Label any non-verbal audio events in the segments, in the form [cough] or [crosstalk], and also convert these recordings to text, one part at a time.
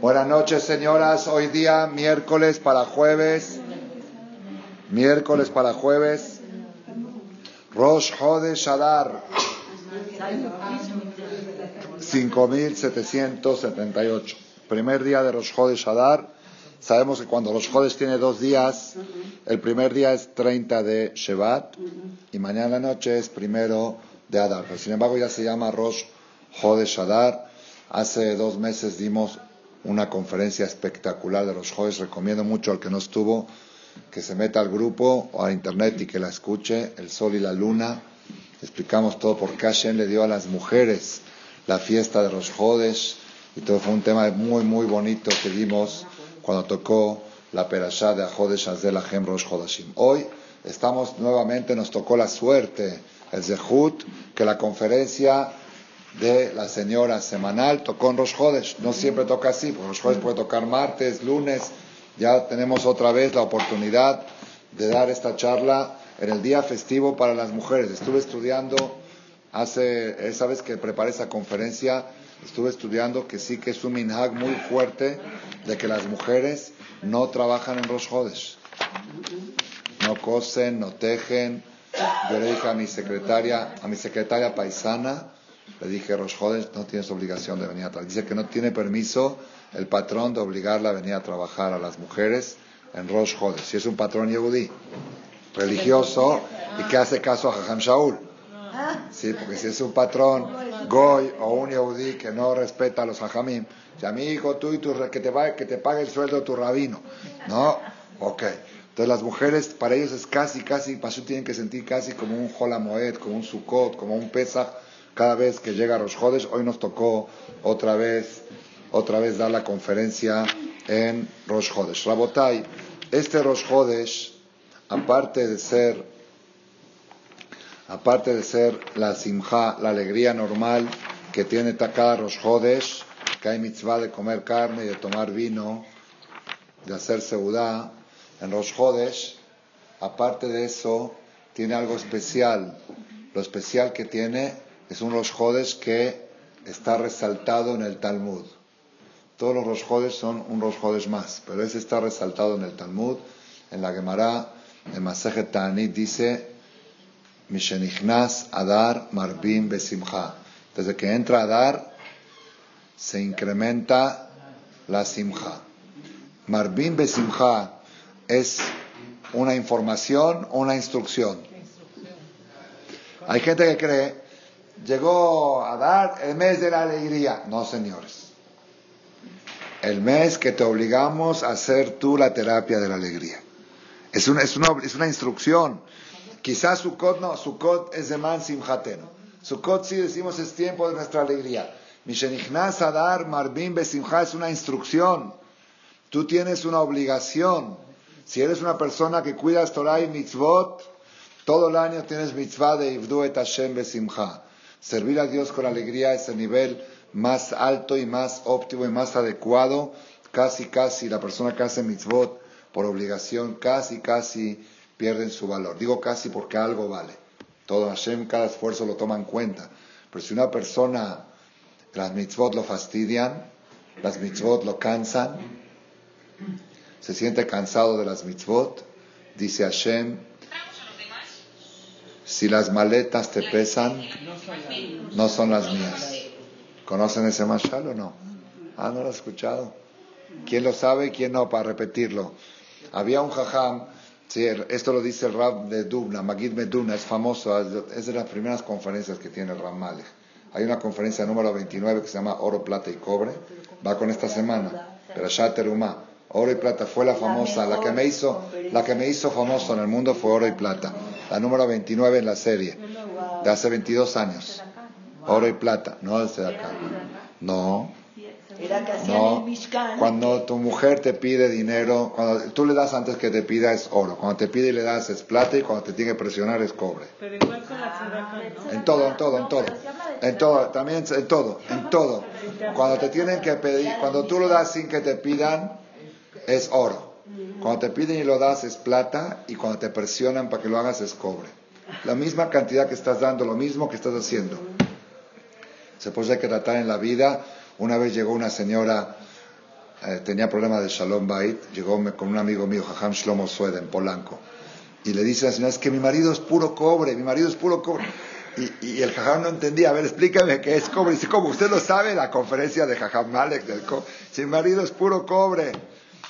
Buenas noches, señoras. Hoy día, miércoles para jueves. Miércoles para jueves. Rosh Hodesh Adar. 5778. Primer día de Rosh Hodesh Adar. Sabemos que cuando Rosh Hodesh tiene dos días, el primer día es 30 de Shevat y mañana noche es primero de Adar. Pero sin embargo ya se llama Rosh Hodesh Adar. Hace dos meses dimos una conferencia espectacular de los Hodesh. Recomiendo mucho al que no estuvo que se meta al grupo o a internet y que la escuche. El sol y la luna. Explicamos todo por Hashem le dio a las mujeres la fiesta de los Hodesh. Y todo fue un tema muy, muy bonito que dimos cuando tocó la perashá de Ahodesh Azel Ahem Rosh Hodashim. Hoy estamos nuevamente, nos tocó la suerte, el Zehut, que la conferencia de la señora semanal tocó en Rosh Hodesh. No siempre toca así, porque Rosh Hodesh puede tocar martes, lunes. Ya tenemos otra vez la oportunidad de dar esta charla en el día festivo para las mujeres. Estuve estudiando hace, esa vez que preparé esa conferencia, estuve estudiando que sí que es un minhag muy fuerte de que las mujeres no trabajan en Rosh Hodesh. No cosen, no tejen. Yo le dije a mi secretaria, a mi secretaria paisana, le dije, Rosh Hodesh, no tienes obligación de venir a trabajar. Dice que no tiene permiso el patrón de obligarla a venir a trabajar a las mujeres en Rosh. Si es un patrón yehudí, religioso, y que hace caso a Jajam Shaul. Sí, porque si es un patrón goy o un yehudí que no respeta a los hajamim, ya mi hijo, tú y tu, que te, que te pague el sueldo tu rabino. No, ok. Entonces las mujeres, para ellos es casi, casi, pasó tienen que sentir casi como un Jolamoed, como un Sukkot, como un Pesach, cada vez que llega Rosh Hodesh. Hoy nos tocó otra vez, otra vez dar la conferencia en Rosh Hodesh. Rabotai, este Rosh Hodesh, aparte de ser, aparte de ser la simja, la alegría normal que tiene cada Rosh Hodesh, que hay mitzvah de comer carne y de tomar vino, de hacer seudá, en Rosh Hodesh, aparte de eso, tiene algo especial. Lo especial que tiene es un Rosh Hodesh que está resaltado en el Talmud. Todos los Rosh son un Rosh más, pero ese está resaltado en el Talmud. En la Gemara, en Masejet Ta'anit dice, Mishenichnas Adar Marbim Besimcha. Desde que entra Adar, se incrementa la Simcha. Marbim Besimcha es una información o una instrucción. Hay gente que cree, llegó a dar el mes de la alegría. No, señores. El mes que te obligamos a hacer tú la terapia de la alegría. Es una, es una, es una instrucción. Quizás Sukkot no, Sukkot es de man simjateno. Sukkot sí decimos es tiempo de nuestra alegría. Mishenichnas Adar Marbim Besimcha es una instrucción. Tú tienes una obligación. Si eres una persona que cuidas Torah y mitzvot, todo el año tienes mitzvah de Ivdu et Hashem Besimcha. Servir a Dios con alegría es el nivel más alto y más óptimo y más adecuado. Casi, casi la persona que hace mitzvot por obligación, casi, casi pierden su valor. Digo casi porque algo vale. Todo Hashem, cada esfuerzo lo toma en cuenta. Pero si una persona, las mitzvot lo fastidian, las mitzvot lo cansan, se siente cansado de las mitzvot, dice Hashem, si las maletas te pesan, no son las mías. ¿Conocen ese mashal o no? Ah, no lo he escuchado. ¿Quién lo sabe y quién no? Para repetirlo. Había un jajam, sí, esto lo dice el Rab de Dubna, Magid Meduna, es famoso, es de las primeras conferencias que tiene el Rab Malek. Hay una conferencia número 29 que se llama Oro, Plata y Cobre, va con esta semana, pero Terumá. Oro y plata fue la famosa, la que me hizo, la que me hizo famoso en el mundo fue oro y plata. La número 29 en la serie, de hace 22 años. Oro y plata, no desde acá. No. No, cuando tu mujer te pide dinero, cuando tú le das antes que te pida es oro, cuando te pide y le das es plata y cuando te tiene que presionar es cobre. Pero igual con la En todo, en todo, en todo. En todo, también en todo, en todo. Cuando te tienen que pedir, cuando tú lo das sin que te pidan, es oro. Cuando te piden y lo das es plata y cuando te presionan para que lo hagas es cobre. La misma cantidad que estás dando, lo mismo que estás haciendo. Se puede que tratar en la vida Una vez llegó una señora, eh, tenía problemas de Shalom Bait, llegó con un amigo mío, Jajam Shlomo Sued, en Polanco, y le dice a la señora, es que mi marido es puro cobre, mi marido es puro cobre. Y, el Jajam no entendía, a ver, explícame qué es cobre. Dice, ¿cómo? Usted lo sabe, la conferencia de Jajam Malek del cobre. Si mi marido es puro cobre.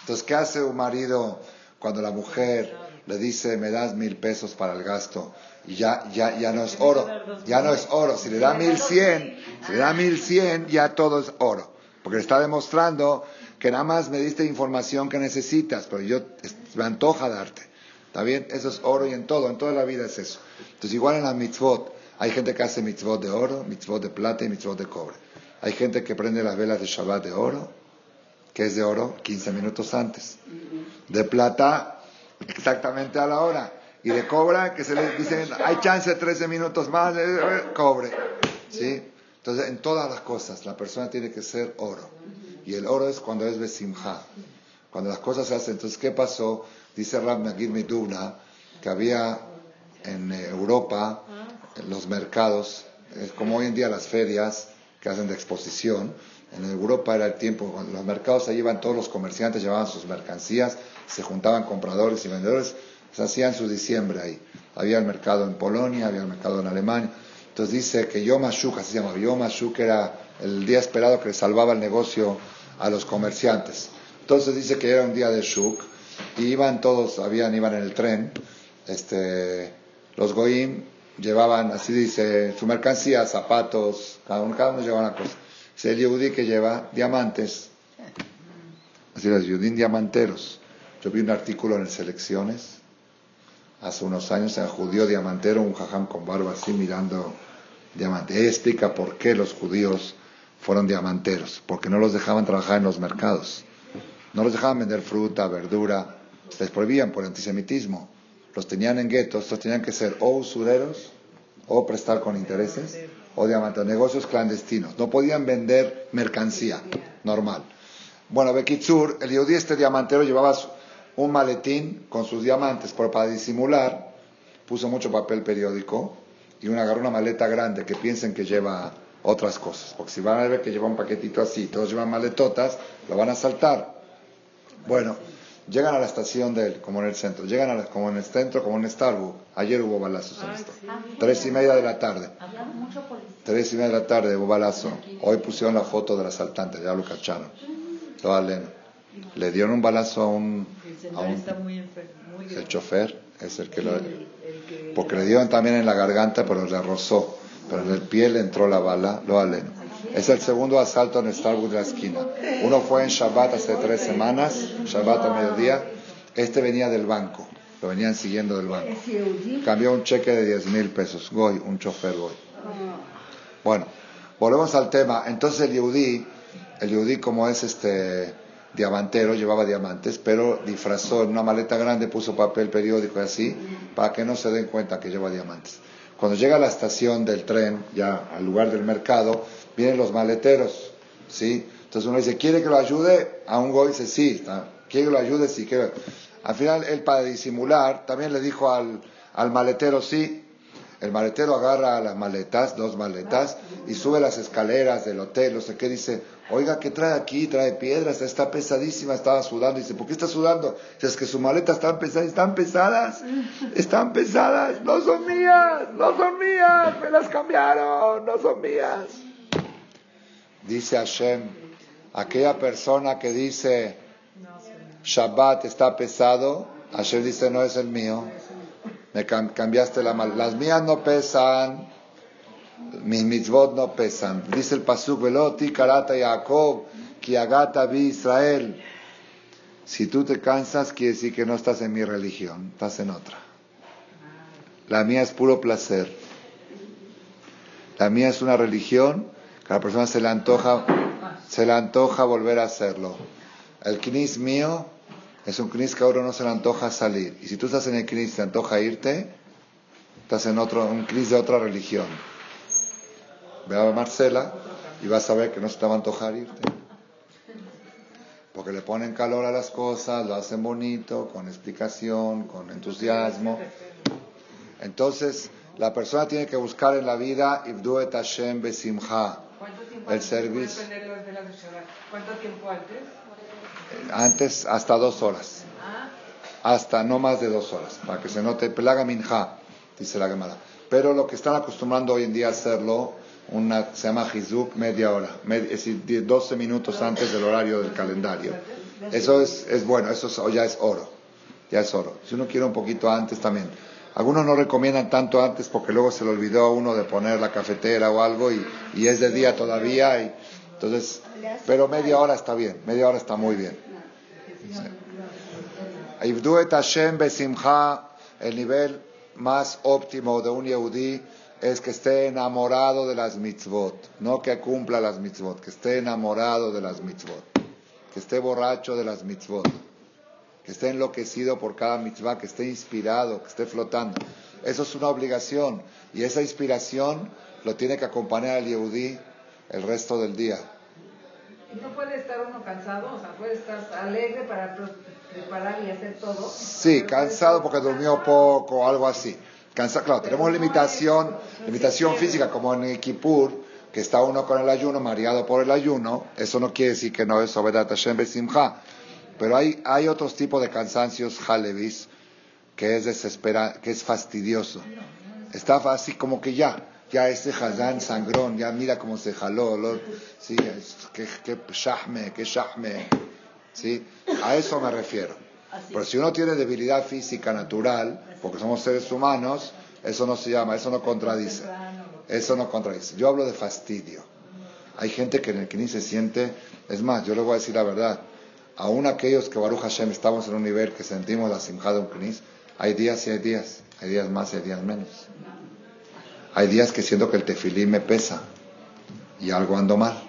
Entonces, ¿qué hace un marido cuando la mujer le dice, me das mil pesos para el gasto? Y ya, ya, ya no es oro, ya no es oro. Si le da mil cien, si le da mil cien, ya todo es oro. Porque le está demostrando que nada más me diste información que necesitas, pero yo me antoja darte. ¿Está bien? Eso es oro y en todo, en toda la vida es eso. Entonces, igual en la mitzvot, hay gente que hace mitzvot de oro, mitzvot de plata y mitzvot de cobre. Hay gente que prende las velas de Shabbat de oro, que es de oro 15 minutos antes. De plata, exactamente a la hora. Y de cobre, que se le dicen, hay chance 13 minutos más, de cobre. ¿Sí? Entonces, en todas las cosas, la persona tiene que ser oro. Y el oro es cuando es besimha. Cuando las cosas se hacen. Entonces, ¿qué pasó? Dice Rab Nagir Miduna que había en Europa en los mercados, como hoy en día las ferias que hacen de exposición. En Europa era el tiempo, los mercados ahí iban todos los comerciantes, llevaban sus mercancías, se juntaban compradores y vendedores, se hacían su diciembre ahí. Había el mercado en Polonia, había el mercado en Alemania. Entonces dice que Yom HaShuk, así se llama, Yom HaShuk era el día esperado que salvaba el negocio a los comerciantes. Entonces dice que era un día de Shuk y iban todos, habían, iban en el tren, este, los Goim llevaban, así dice, su mercancía, zapatos, cada uno, cada uno llevaba una cosa. Es el Yehudi que lleva diamantes. Así los Yudín diamanteros. Yo vi un artículo en Selecciones hace unos años en judío diamantero, un jajam con barba así mirando diamantes. Él explica por qué los judíos fueron diamanteros, porque no los dejaban trabajar en los mercados, no los dejaban vender fruta, verdura, les prohibían por antisemitismo los tenían en guetos, los tenían que ser o usureros, o prestar con intereses, o diamantes, negocios clandestinos. No podían vender mercancía normal. Bueno, Bekitsur, el yudí este diamantero llevaba un maletín con sus diamantes, pero para disimular puso mucho papel periódico y una, agarró una maleta grande que piensen que lleva otras cosas. Porque si van a ver que lleva un paquetito así, todos llevan maletotas, lo van a saltar. Bueno, Llegan a la estación de él, como en el centro. Llegan a como en el centro, como en Starbucks. Ayer hubo balazos en esto. Tres y media de la tarde. Tres y media de la tarde hubo balazo. Hoy pusieron la foto del asaltante, ya lo cacharon. Le dieron un balazo a un... A un el chofer es el que lo... Porque le dieron también en la garganta, pero le rozó. Pero en el pie le entró la bala, lo aleno. Es el segundo asalto en Starbucks de la esquina. Uno fue en Shabbat hace tres semanas, Shabbat a mediodía. Este venía del banco, lo venían siguiendo del banco. Cambió un cheque de 10 mil pesos, Goy, un chofer Goy. Bueno, volvemos al tema. Entonces el Yehudi, el Yehudi como es este diamantero, llevaba diamantes, pero disfrazó en una maleta grande, puso papel periódico y así, para que no se den cuenta que lleva diamantes. Cuando llega a la estación del tren, ya al lugar del mercado, vienen los maleteros, ¿sí? Entonces uno dice, ¿quiere que lo ayude? A un goy dice, sí, ¿quiere que lo ayude? Sí, quiere. Al final, él para disimular, también le dijo al, al maletero, sí. El maletero agarra las maletas, dos maletas, y sube las escaleras del hotel, no sé qué, dice, oiga, ¿qué trae aquí? Trae piedras, está pesadísima, estaba sudando. Dice, ¿por qué está sudando? Dice, es que sus maletas están pesadas, están pesadas, están pesadas, no son mías, no son mías, me las cambiaron, no son mías. Dice Hashem, aquella persona que dice Shabbat está pesado, Hashem dice no es el mío. Me cambiaste la mal. Las mías no pesan, mis mitzvot no pesan. Dice el pasuk veloti karata Jacob, kiagata vi Israel. Si tú te cansas, quiere decir que no estás en mi religión, estás en otra. La mía es puro placer. La mía es una religión que a la persona se le antoja, se le antoja volver a hacerlo. El knis mío es un knis que ahora no se le antoja salir. Y si tú estás en el knis y te antoja irte, estás en otro, un knis de otra religión. Ve a Marcela y vas a ver que no se te va a antojar irte. Porque le ponen calor a las cosas, lo hacen bonito, con explicación, con entusiasmo. Entonces, la persona tiene que buscar en la vida Ibduet Hashem Besimha el servicio. ¿Cuánto tiempo antes? Antes, hasta dos horas. Ah. Hasta no más de dos horas, para que se note. Pelaga minja, dice la Gemara. Pero lo que están acostumbrando hoy en día a hacerlo, una, se llama Hizuk media hora, es decir, 12 minutos antes del horario del calendario. Eso es, es bueno, eso ya es oro, ya es oro. Si uno quiere un poquito antes también. Algunos no recomiendan tanto antes porque luego se le olvidó a uno de poner la cafetera o algo y, y es de día todavía. Y, entonces, pero media hora está bien, media hora está muy bien. besimcha, el nivel más óptimo de un Yehudi es que esté enamorado de las mitzvot, no que cumpla las mitzvot, que esté enamorado de las mitzvot, que esté borracho de las mitzvot que esté enloquecido por cada mitzvah, que esté inspirado, que esté flotando. Eso es una obligación y esa inspiración lo tiene que acompañar al Yehudí el resto del día. ¿Y no puede estar uno cansado? O sea, puede estar alegre para preparar y hacer todo. Sí, cansado porque durmió poco o algo así. Cansa, claro, tenemos limitación, limitación física como en Kippur, que está uno con el ayuno, mareado por el ayuno. Eso no quiere decir que no es Obedat Hashem Besimcha pero hay, hay otros tipos de cansancios halevis que es desespera, que es fastidioso. Está así como que ya, ya ese Hazán sangrón, ya mira cómo se jaló, sí, que, que shahme, que shahme, sí, a eso me refiero. Pero si uno tiene debilidad física natural, porque somos seres humanos, eso no se llama, eso no contradice. Eso no contradice. Yo hablo de fastidio. Hay gente que en el que ni se siente, es más, yo le voy a decir la verdad, aún aquellos que Baruch Hashem estamos en un nivel que sentimos la simjada de un knis, hay días y hay días, hay días más y hay días menos. Hay días que siento que el tefilín me pesa y algo ando mal.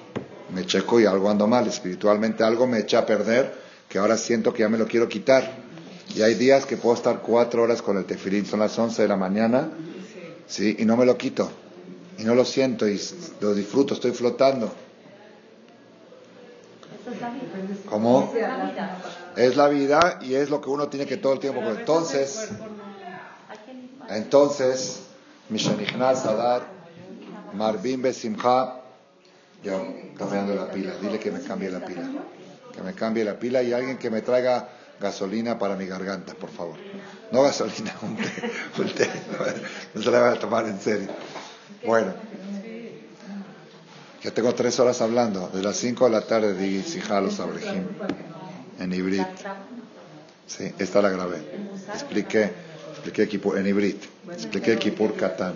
Me checo y algo ando mal. Espiritualmente algo me echa a perder que ahora siento que ya me lo quiero quitar. Y hay días que puedo estar cuatro horas con el tefilín, son las once de la mañana, ¿sí? y no me lo quito. Y no lo siento y lo disfruto, estoy flotando. ¿Cómo? Es la vida y es lo que uno tiene que todo el tiempo. Entonces, entonces, Mishanichnas Adar, Marvin Besimcha, ya cambiando la pila, dile que me cambie la pila, que me cambie la pila y alguien que me traiga gasolina para mi garganta, por favor. No gasolina, [laughs] un té, un té. no se la voy a tomar en serio. Bueno. Ya tengo tres horas hablando, de las cinco de la tarde de los Abrejim, en Ibrit. Sí, esta la grabé. Expliqué, expliqué Kipur, en Ibrit. Expliqué Kipur Katán.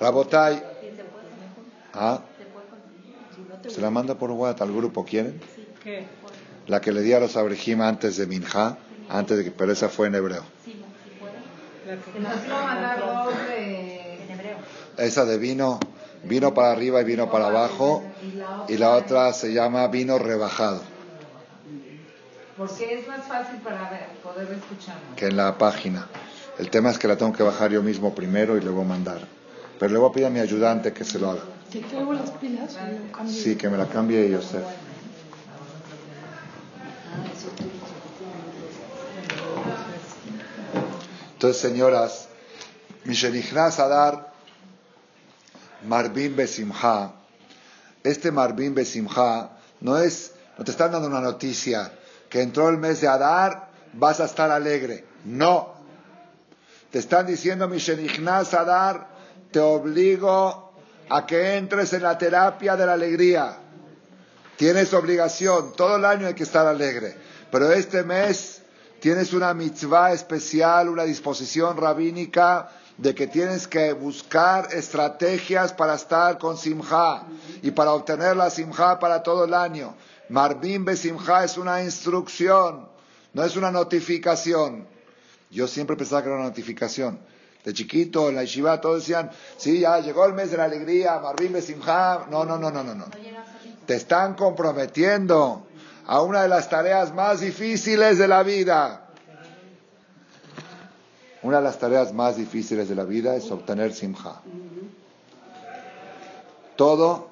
Rabotai. ¿Ah? ¿Se la manda por WhatsApp al grupo? ¿Quieren? La que le di a los Abrejim antes de Minja, antes de que, pero esa fue en hebreo. Esa de vino vino para arriba y vino para abajo, y la otra se llama vino rebajado. Porque es más fácil para poder Que en la página. El tema es que la tengo que bajar yo mismo primero y luego mandar. Pero le voy a mi ayudante que se lo haga. las pilas? Sí, que me la cambie Joseph. Entonces, señoras, a dar Marbim Besimha, este Marbim Besimha no es, no te están dando una noticia que entró el mes de Adar, vas a estar alegre. No. Te están diciendo, Mishenichnas Adar, te obligo a que entres en la terapia de la alegría. Tienes obligación, todo el año hay que estar alegre. Pero este mes tienes una mitzvah especial, una disposición rabínica de que tienes que buscar estrategias para estar con Simha y para obtener la Simha para todo el año. Marbim Simha es una instrucción, no es una notificación. Yo siempre pensaba que era una notificación. De chiquito, en la yeshiva, todos decían, sí, ya llegó el mes de la alegría, Marbim Simha. No, no, no, no, no, no. Te están comprometiendo a una de las tareas más difíciles de la vida una de las tareas más difíciles de la vida es obtener simja. Todo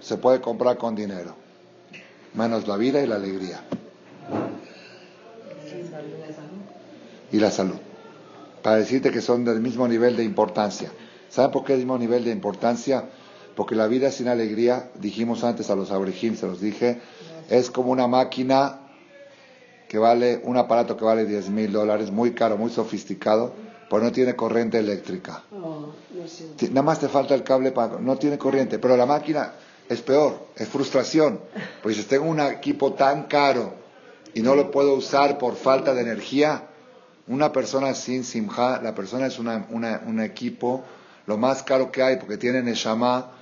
se puede comprar con dinero, menos la vida y la alegría. Y la salud. Para decirte que son del mismo nivel de importancia. ¿Saben por qué el mismo nivel de importancia? Porque la vida sin alegría, dijimos antes a los abrijim, se los dije, es como una máquina que vale, un aparato que vale 10 mil dólares, muy caro, muy sofisticado, pero no tiene corriente eléctrica. Nada más te falta el cable para... No tiene corriente, pero la máquina es peor, es frustración. Pues si tengo un equipo tan caro y no lo puedo usar por falta de energía, una persona sin simja, la persona es una, un equipo lo más caro que hay porque tiene Neshama,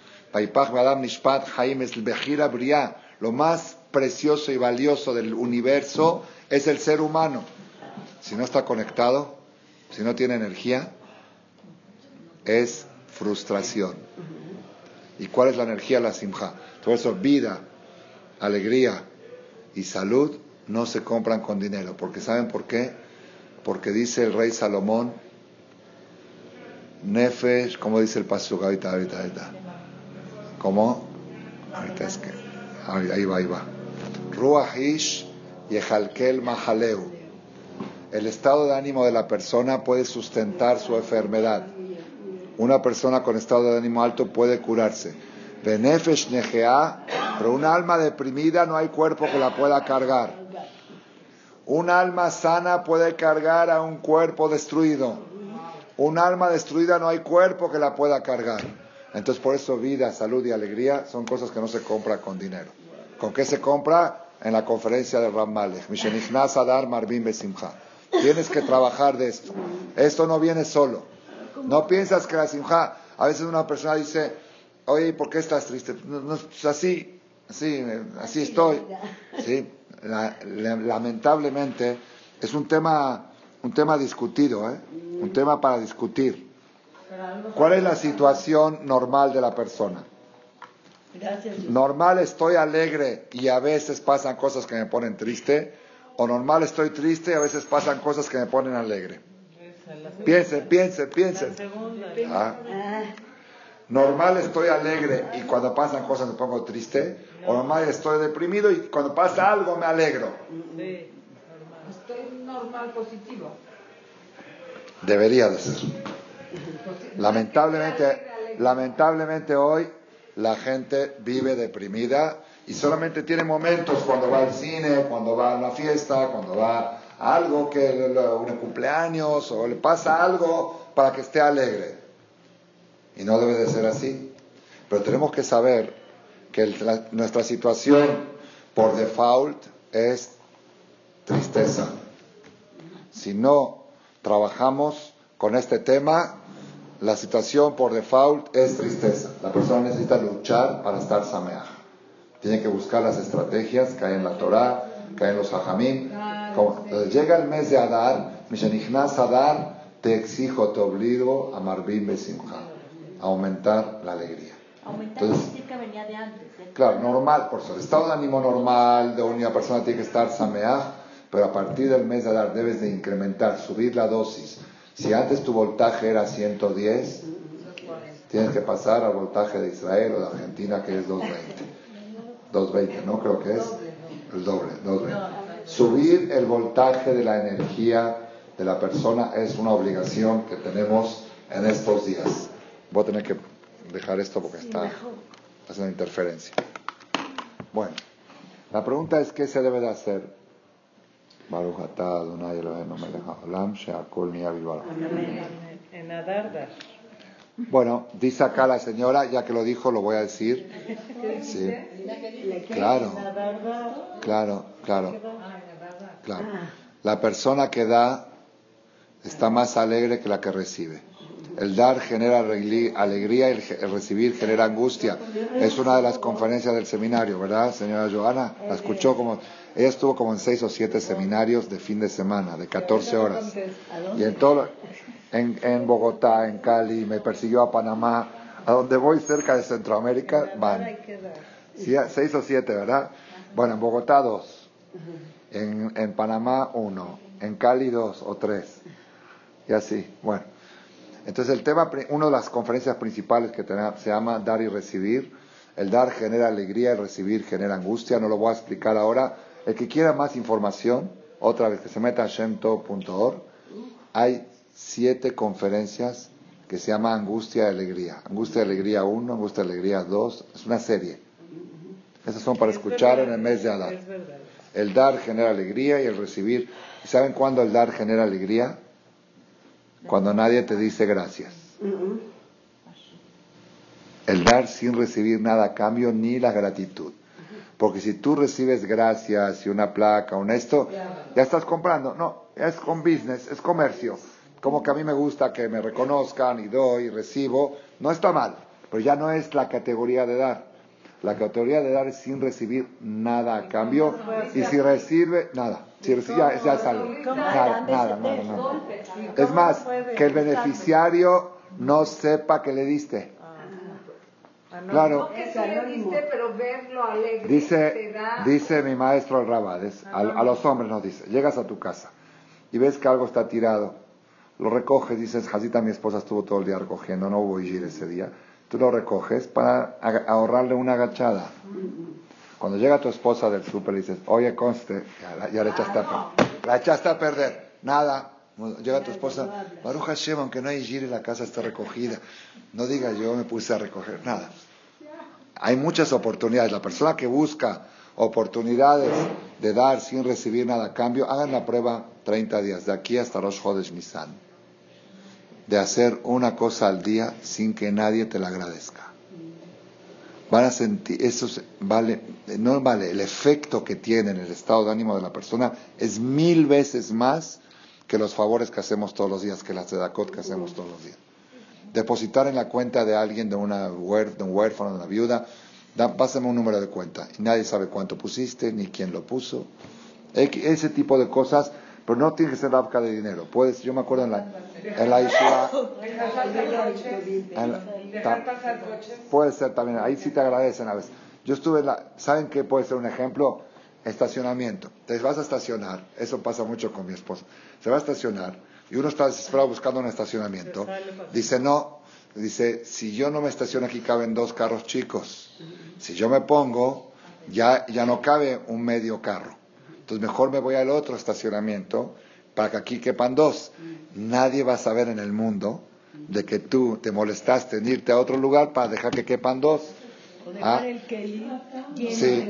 lo más precioso y valioso del universo es el ser humano. Si no está conectado, si no tiene energía, es frustración. ¿Y cuál es la energía? La simja. Todo eso, vida, alegría y salud no se compran con dinero. Porque ¿saben por qué? Porque dice el rey Salomón, Nefesh, como dice el pasuk, ahorita, ahorita, ahorita. ¿Cómo? Ahorita es que, ahí va, ahí va. Ruahish Yehalkel Mahaleu. El estado de ánimo de la persona puede sustentar su enfermedad. Una persona con estado de ánimo alto puede curarse. Benefesh Nejea, pero un alma deprimida no hay cuerpo que la pueda cargar. Un alma sana puede cargar a un cuerpo destruido. Un alma destruida no hay cuerpo que la pueda cargar. Entonces por eso vida, salud y alegría son cosas que no se compra con dinero. ¿Con qué se compra? En la conferencia de Ram Malek. Tienes que trabajar de esto. Esto no viene solo. No piensas que la simja, a veces una persona dice, oye, ¿por qué estás triste? No, así, así, así estoy. ¿Sí? lamentablemente es un tema, un tema discutido, ¿eh? un tema para discutir. ¿Cuál es la situación normal de la persona? Normal estoy alegre y a veces pasan cosas que me ponen triste, o normal estoy triste y a veces pasan cosas que me ponen alegre. Piensen, piensen, piensen. Ah. Normal estoy alegre y cuando pasan cosas me pongo triste, o normal estoy deprimido y cuando pasa algo me alegro. Estoy normal positivo. Debería de ser. Lamentablemente, lamentablemente hoy la gente vive deprimida y solamente tiene momentos cuando va al cine, cuando va a una fiesta, cuando va a algo que un cumpleaños o le pasa algo para que esté alegre. Y no debe de ser así. Pero tenemos que saber que nuestra situación por default es tristeza. Si no trabajamos con este tema, la situación por default es tristeza. La persona necesita luchar para estar sameaj. Tiene que buscar las estrategias hay en la Torah, hay en los hajamim. Llega el mes de Adar, Mishanichnas Adar, te exijo, te obligo a Marbim Besimcha, a aumentar la alegría. Entonces, que venía de antes. ¿eh? Claro, normal, por. El estado de ánimo normal de una persona tiene que estar sameaj, pero a partir del mes de Adar debes de incrementar, subir la dosis si antes tu voltaje era 110, tienes que pasar al voltaje de Israel o de Argentina, que es 220. 220, ¿no? Creo que es el doble, 220. Subir el voltaje de la energía de la persona es una obligación que tenemos en estos días. Voy a tener que dejar esto porque está haciendo interferencia. Bueno, la pregunta es qué se debe de hacer bueno, dice acá la señora, ya que lo dijo, lo voy a decir. Sí. Claro. Claro, claro. Claro. La persona que da está más alegre que la que recibe. El dar genera alegría y el recibir genera angustia. Es una de las conferencias del seminario, ¿verdad, señora Joana? La escuchó como... Ella estuvo como en seis o siete seminarios de fin de semana, de 14 horas. Y en todo, en, en Bogotá, en Cali, me persiguió a Panamá, a donde voy cerca de Centroamérica, van. seis o siete, ¿verdad? Bueno, en Bogotá dos, en, en Panamá uno, en Cali dos o tres. Y así, bueno. Entonces el tema, una de las conferencias principales que tenemos, se llama Dar y Recibir. El dar genera alegría, el recibir genera angustia. No lo voy a explicar ahora. El que quiera más información, otra vez que se meta a shemto.org, hay siete conferencias que se llama Angustia y Alegría. Angustia y Alegría 1, Angustia y Alegría 2, es una serie. Esas son para escuchar en el mes de Adar. El dar genera alegría y el recibir. ¿Saben cuándo el dar genera alegría? Cuando nadie te dice gracias. El dar sin recibir nada a cambio ni la gratitud. Porque si tú recibes gracias y una placa, un esto, ya estás comprando. No, es con business, es comercio. Como que a mí me gusta que me reconozcan y doy y recibo, no está mal, pero ya no es la categoría de dar. La categoría de dar es sin recibir nada a cambio y si recibe, nada. Si recibe, ya, ya sale. Nada, nada, nada, nada. Es más, que el beneficiario no sepa que le diste. Claro. No que tú le diste, pero verlo alegre te Dice, da... dice mi maestro Rabades, a, a los hombres nos dice, llegas a tu casa y ves que algo está tirado, lo recoges, dices, Jacita, mi esposa estuvo todo el día recogiendo, no hubo ir ese día, tú lo recoges para ahorrarle una agachada. Cuando llega tu esposa del súper y dices, oye, conste, ya, la- ya la echaste a perder, la echaste a perder, nada. Llega tu esposa, Baruch Hashem, aunque no hay la casa está recogida. No diga yo me puse a recoger, nada. Hay muchas oportunidades. La persona que busca oportunidades de dar sin recibir nada a cambio, hagan la prueba 30 días, de aquí hasta los Jodes Nisan, de hacer una cosa al día sin que nadie te la agradezca. Van a sentir, eso es- vale, no vale, el efecto que tiene en el estado de ánimo de la persona es mil veces más que los favores que hacemos todos los días, que las sedacot que hacemos todos los días depositar en la cuenta de alguien, de, una de un huérfano, de una viuda, da, pásame un número de cuenta. Y nadie sabe cuánto pusiste, ni quién lo puso. Ese tipo de cosas, pero no tiene que ser la de dinero. Puedes, yo me acuerdo en la, en la coches. en ta- puede ser también, ahí sí te agradecen a veces. Yo estuve en la, ¿saben qué puede ser un ejemplo? Estacionamiento. Te vas a estacionar, eso pasa mucho con mi esposa. Se va a estacionar y uno está desesperado buscando un estacionamiento. Dice, no, dice, si yo no me estaciono aquí caben dos carros chicos. Si yo me pongo, ya, ya no cabe un medio carro. Entonces mejor me voy al otro estacionamiento para que aquí quepan dos. Nadie va a saber en el mundo de que tú te molestaste en irte a otro lugar para dejar que quepan dos. Ah, sí,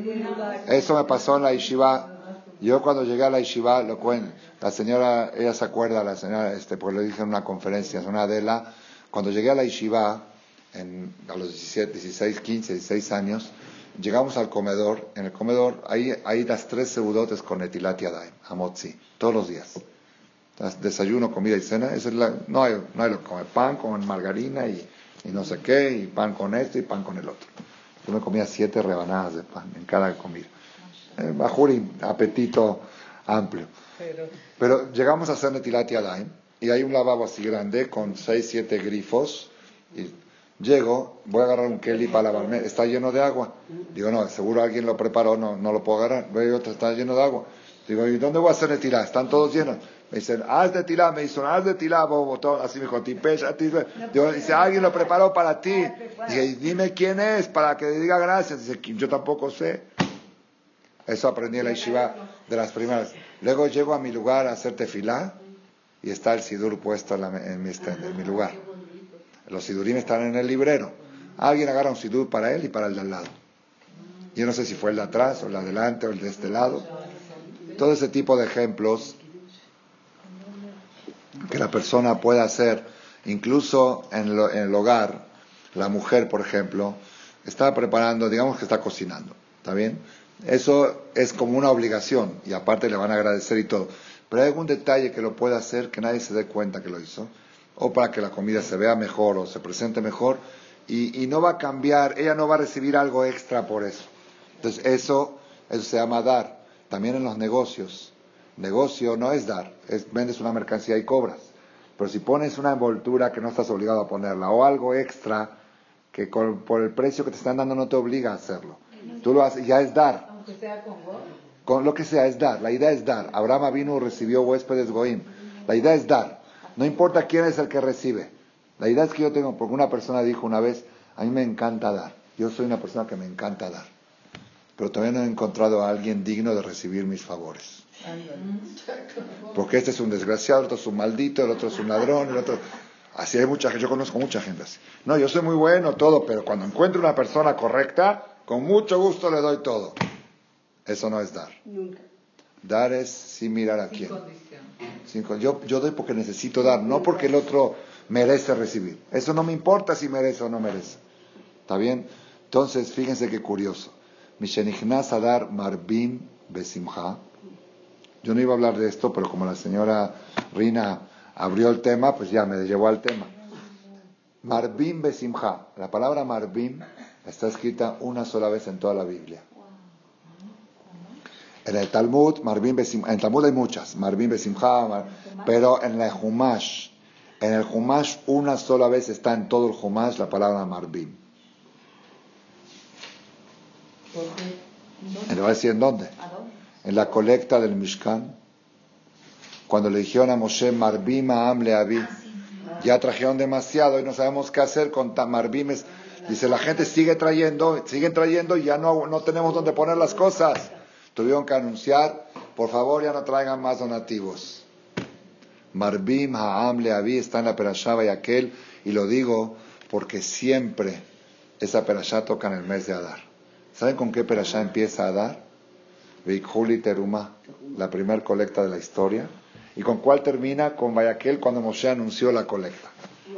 eso me pasó en la Yeshiva. Yo cuando llegué a la Yeshiva, lo cuen- la señora, ella se acuerda, la señora, este, porque lo dije en una conferencia, es una Adela, cuando llegué a la Yeshiva, en, a los 17, 16, 15, 16 años, llegamos al comedor, en el comedor, ahí hay las tres seudotes con etilat yadayim, amotzi, todos los días. Entonces, Desayuno, comida y cena, es la- no, hay, no hay lo que comer, pan con margarina y, y no sé qué, y pan con esto y pan con el otro. Yo me comía siete rebanadas de pan en cada comida. Eh, bajuri, apetito amplio. Pero llegamos a hacer Netilat Yadayim y hay un lavabo así grande con seis, siete grifos. Y llego, voy a agarrar un Kelly para lavarme, está lleno de agua. Digo, no, seguro alguien lo preparó, no, no lo puedo agarrar. Veo otro, está lleno de agua. Digo, ¿y dónde voy a hacer Netilat? Están todos llenos. Me dicen, haz de tilá, me dicen, haz de tilá, botón, así me dijo, tipesh, a ti. Digo, dice, alguien lo preparó para ti. Dije, dime quién es para que le diga gracias. Dice, yo tampoco sé. Eso aprendí en la Yeshiva de las primeras. Luego llego a mi lugar a hacer tefilá y está el sidur puesto en, la- en mi, stand, en mi lugar. Los sidurim están en el librero. Alguien agarra un sidur para él y para el de al lado. Yo no sé si fue el de atrás o el de adelante o el de este lado. Todo ese tipo de ejemplos que la persona puede hacer, incluso en el hogar, la mujer, por ejemplo, está preparando, digamos que está cocinando, ¿está bien? Eso es como una obligación y aparte le van a agradecer y todo. Pero hay algún detalle que lo pueda hacer que nadie se dé cuenta que lo hizo, o para que la comida se vea mejor o se presente mejor, y, y no va a cambiar, ella no va a recibir algo extra por eso. Entonces eso, eso se llama dar. También en los negocios. Negocio no es dar, es vendes una mercancía y cobras. Pero si pones una envoltura que no estás obligado a ponerla, o algo extra que con- por el precio que te están dando no te obliga a hacerlo. Tú lo haces, ya es dar. Aunque sea con vos. Con lo que sea, es dar. La idea es dar. Abraham vino recibió huéspedes Goim. La idea es dar. No importa quién es el que recibe. La idea es que yo tengo, porque una persona dijo una vez, a mí me encanta dar. Yo soy una persona que me encanta dar. Pero todavía no he encontrado a alguien digno de recibir mis favores. Porque este es un desgraciado, el otro es un maldito, el otro es un ladrón, el otro... Así hay mucha gente, yo conozco mucha gente así. No, yo soy muy bueno, todo, pero cuando encuentro una persona correcta, con mucho gusto le doy todo. Eso no es dar. Nunca. Dar es sin mirar a Sin quién. condición. Yo, yo doy porque necesito dar, no porque el otro merece recibir. Eso no me importa si merece o no merece. ¿Está bien? Entonces, fíjense qué curioso. Mishenichnas Adar Marbim Besimha. Yo no iba a hablar de esto, pero como la señora Rina abrió el tema, pues ya me llevó al tema. Marbim Besimha. La palabra Marbim está escrita una sola vez en toda la Biblia. En el Talmud, Marbim Besim, en el Talmud hay muchas, Marbim Besimha, Mar- pero en el Humash, en el Humash una sola vez está en todo el Humash la palabra Marbim. ¿Le voy a decir en dónde? ¿A dónde? En la colecta del Mishkan, cuando le dijeron a Moshe Marbim Am Leavi, ya trajeron demasiado y no sabemos qué hacer con tan Marbimes. Dice, la gente sigue trayendo, siguen trayendo y ya no, no tenemos dónde poner las cosas. Tuvieron que anunciar, por favor ya no traigan más donativos. Marbim Ha'am Leavi está en la Perashá y aquel, y lo digo porque siempre esa Perashá toca en el mes de Adar. ¿Saben con qué Perashá empieza Adar? Veikhuli Teruma, la primer colecta de la historia. ¿Y con cuál termina? Con Vayaquel cuando Moshe anunció la colecta.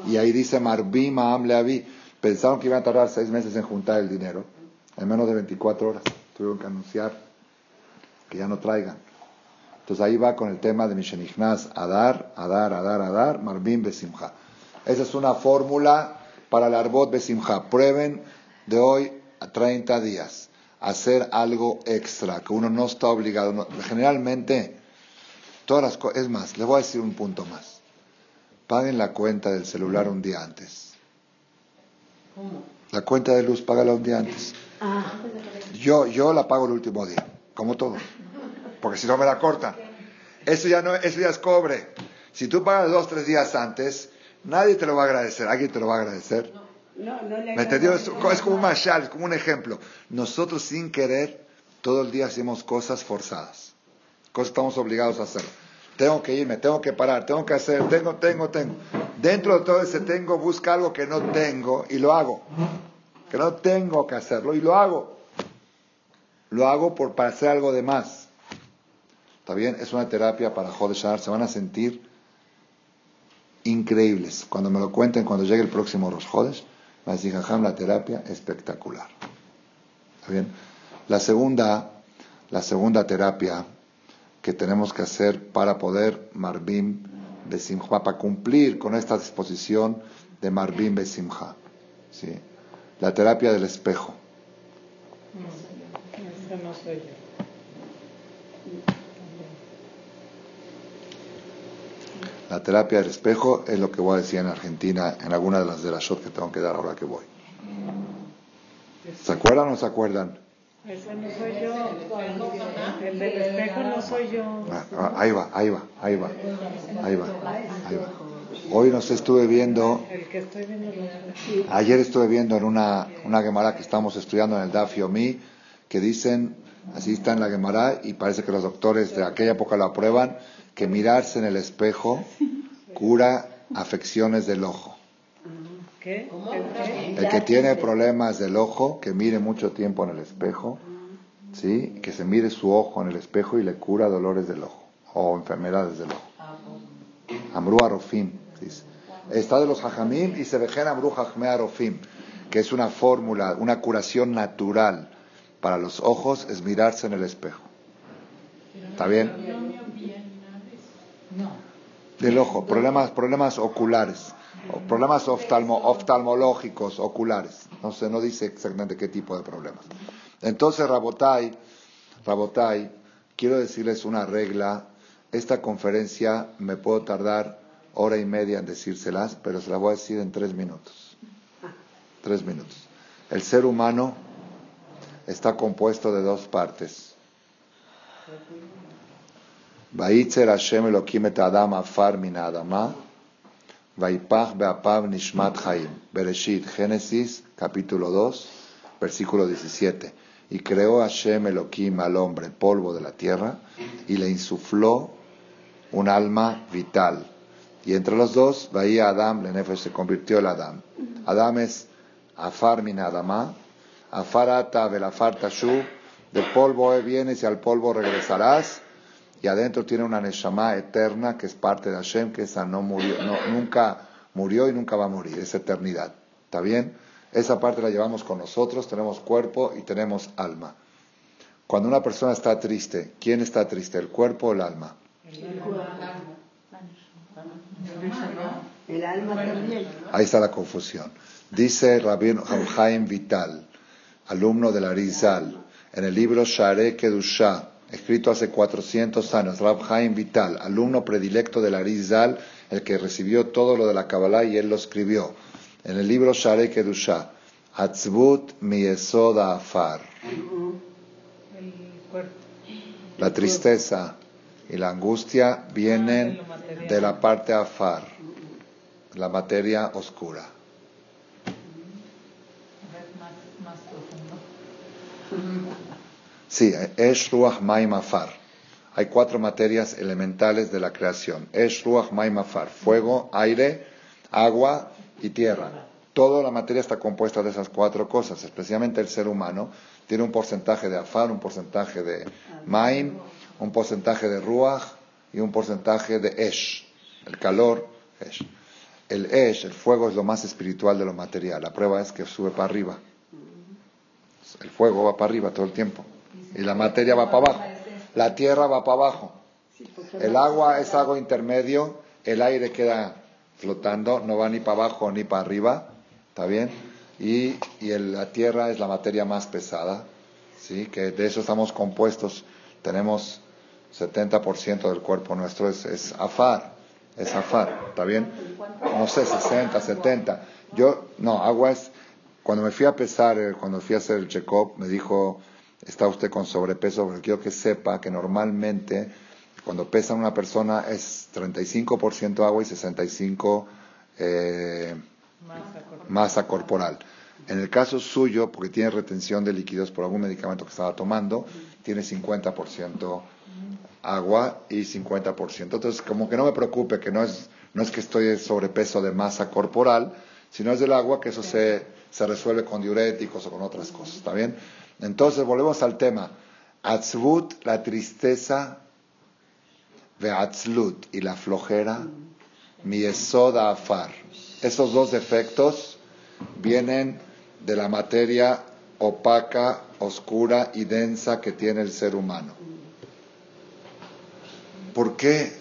Y ahí dice Marbim Ha'am Leavi. Pensaron que iban a tardar seis meses en juntar el dinero. En menos de 24 horas tuvieron que anunciar que ya no traigan. Entonces ahí va con el tema de Mishenichnas, Adar, Adar, Adar, Adar, Marbim Besimha. Esa es una fórmula para el Arbot Besimha. Prueben de hoy a 30 días hacer algo extra, que uno no está obligado. No- generalmente, todas las cosas, es más, les voy a decir un punto más. Paguen la cuenta del celular un día antes. La cuenta de luz, págala un día antes. Yo, yo la pago el último día, como todo. Porque si no me la cortan. Eso ya no, eso ya es cobre. Si tú pagas dos, tres días antes, nadie te lo va a agradecer. ¿Alguien te lo va a agradecer? No, no le ¿Me entendió? Es, es como un mashal, es como un ejemplo. Nosotros sin querer, todo el día hacemos cosas forzadas. Cosas que estamos obligados a hacer. Tengo que irme, tengo que parar, tengo que hacer, tengo, tengo, tengo. Dentro de todo ese tengo, busca algo que no tengo y lo hago. Que no tengo que hacerlo y lo hago. Lo hago por, para hacer algo de más. ¿Está bien? Es una terapia para Jodeshar. Se van a sentir increíbles. Cuando me lo cuenten, cuando llegue el próximo Rosh Hodesh, decir, Jajam, la terapia espectacular. ¿Está bien? La segunda, la segunda terapia que tenemos que hacer para poder Marbim Besimha, para cumplir con esta disposición de Marbim Besimha. ¿sí? La terapia del espejo. La terapia del espejo es lo que voy a decir en Argentina en alguna de las de las shot que tengo que dar ahora que voy. ¿Se acuerdan o no se acuerdan? Ese no soy yo. El del espejo no soy yo. Ah, ah, Ahí va, ahí va, ahí va, ahí va, ahí va. Hoy nos estuve viendo, ayer estuve viendo en una, una Gemara que estamos estudiando en el Daf Yomi, que dicen, así está en la Gemara, y parece que los doctores de aquella época lo aprueban, que mirarse en el espejo cura afecciones del ojo. ¿Qué? ¿El que tiene problemas del ojo, que mire mucho tiempo en el espejo, ¿sí? Que se mire su ojo en el espejo y le cura dolores del ojo o enfermedades del ojo. Amru Arofim, dice. Está de los Hajamim y se vejen Amru Hajme Arofim, que es una fórmula, una curación natural para los ojos, es mirarse en el espejo. ¿Está bien? Del ojo, problemas, problemas oculares, problemas oftalmo- oftalmológicos, oculares. No sé, no dice exactamente qué tipo de problemas. Entonces, Rabotai, Rabotai, quiero decirles una regla. Esta conferencia me puedo tardar hora y media en decírselas, pero se la voy a decir en tres minutos. Tres minutos. El ser humano está compuesto de dos partes. Vayitzer Hashem Elohim et Adam afar min Adama, Vaipach beapav nishmat chaim. Bereshit, Génesis, capítulo 2, versículo 17. Y creó Hashem Elohim al hombre polvo de la tierra y le insufló un alma vital. Y entre los dos, veía Adam, Lenefesh se convirtió en Adam. Adam es Afar min Adama, Afarata velafar tashu, de polvo vienes y al polvo regresarás. Y adentro tiene una Neshama eterna que es parte de Hashem, que esa no murió, no, nunca murió y nunca va a morir, es eternidad. ¿Está bien? Esa parte la llevamos con nosotros, tenemos cuerpo y tenemos alma. Cuando una persona está triste, ¿quién está triste, el cuerpo o el alma? El alma también. Ahí está la confusión. Dice Rabin Haim Vital, alumno de la Rizal, en el libro Share Kedusha, escrito hace 400 años, Rab Haim Vital, alumno predilecto de la Rizal, el que recibió todo lo de la Kabbalah y él lo escribió. En el libro Share Kedusha, Atzbut Miesoda Afar. La tristeza y la angustia vienen de la parte Afar, la materia oscura. Sí, Esh Ruach Maim Afar. Hay cuatro materias elementales de la creación. Esh Ruach Maim Afar. Fuego, aire, agua y tierra. Toda la materia está compuesta de esas cuatro cosas, especialmente el ser humano. Tiene un porcentaje de Afar, un porcentaje de Maim, un porcentaje de Ruach y un porcentaje de Esh. El calor, Esh. El Esh, el fuego, es lo más espiritual de lo material. La prueba es que sube para arriba. El fuego va para arriba todo el tiempo. Y la materia va para abajo. La tierra va para abajo. El agua es algo intermedio. El aire queda flotando. No va ni para abajo ni para arriba. ¿Está bien? Y, y el- la tierra es la materia más pesada. ¿Sí? Que de eso estamos compuestos. Tenemos 70% del cuerpo nuestro es, es afar. Es afar. ¿Está bien? No sé, 60, 70. Yo, no, agua es. Cuando me fui a pesar, eh, cuando fui a hacer el check-up, me dijo, está usted con sobrepeso, porque quiero que sepa que normalmente cuando pesa una persona es 35% agua y 65% eh, masa corporal. En el caso suyo, porque tiene retención de líquidos por algún medicamento que estaba tomando, tiene 50% agua y 50%. Entonces, como que no me preocupe, que no es, no es que estoy de sobrepeso de masa corporal, sino es del agua, que eso se, se resuelve con diuréticos o con otras cosas. ¿Está bien? Entonces, volvemos al tema. Atzvut, la tristeza, veatzlut y la flojera, miesoda afar. Esos dos efectos vienen de la materia opaca, oscura y densa que tiene el ser humano. ¿Por qué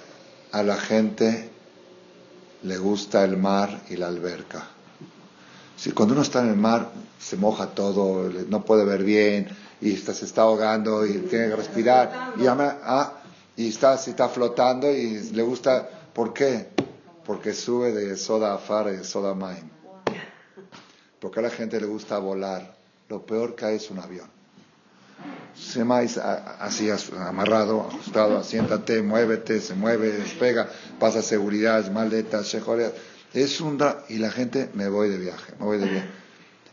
a la gente le gusta el mar y la alberca? Si cuando uno está en el mar se moja todo, no puede ver bien y está- se está ahogando y tiene que respirar y, ama- ah, y está, si está flotando y le gusta, ¿por qué? Porque sube de soda a far y de soda a maim. Porque a la gente le gusta volar. Lo peor que hay es un avión. Se más así as- amarrado, ajustado, siéntate, muévete, se mueve, despega, pasa seguridad, maletas, se jodea. Es un dra- y la gente me voy de viaje, me voy de viaje.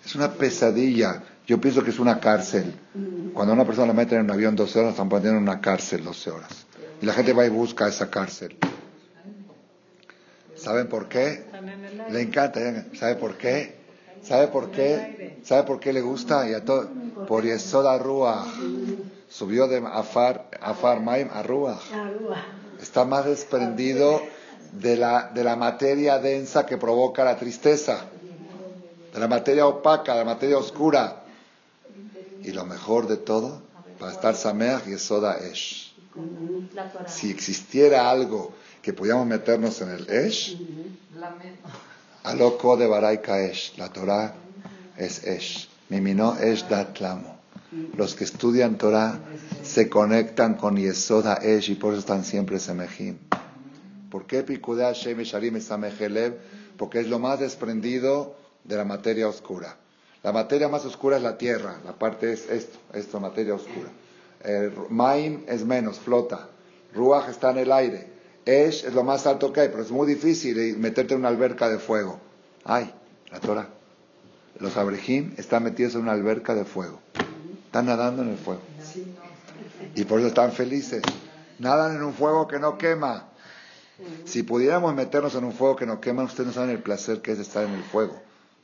Es una pesadilla. Yo pienso que es una cárcel. Cuando a una persona la meten en un avión 12 horas, están poniendo en una cárcel 12 horas. Y la gente va y busca esa cárcel. ¿Saben por qué? Le encanta. ¿Sabe por qué? ¿Sabe por qué? ¿Sabe por qué le gusta? Y a todo, por Yesoda Ruach. Subió de Afar, Afar Maim a Ruach. Está más desprendido de la, de la materia densa que provoca la tristeza. De la materia opaca, de la materia oscura. Y lo mejor de todo, para estar Sameach Yesoda Esh. La Torah. Si existiera algo que pudiéramos meternos en el Esh, Aloko de Baraika Esh. La Torah es Esh. Mimino Esh Datlamo. Los que estudian Torah se conectan con Yesoda Esh y por eso están siempre Semejim. ¿Por qué Pikudea Shem Sharim? Porque es lo más desprendido de la materia oscura. La materia más oscura es la tierra. La parte es esto, esto, materia oscura. Maim es menos, flota. Ruach está en el aire. Esh es lo más alto que hay, pero es muy difícil meterte en una alberca de fuego. Ay, la Torah. Los abrejim están metidos en una alberca de fuego. Están nadando en el fuego. Y por eso están felices. Nadan en un fuego que no quema. Si pudiéramos meternos en un fuego que nos quema, ustedes no saben el placer que es estar en el fuego.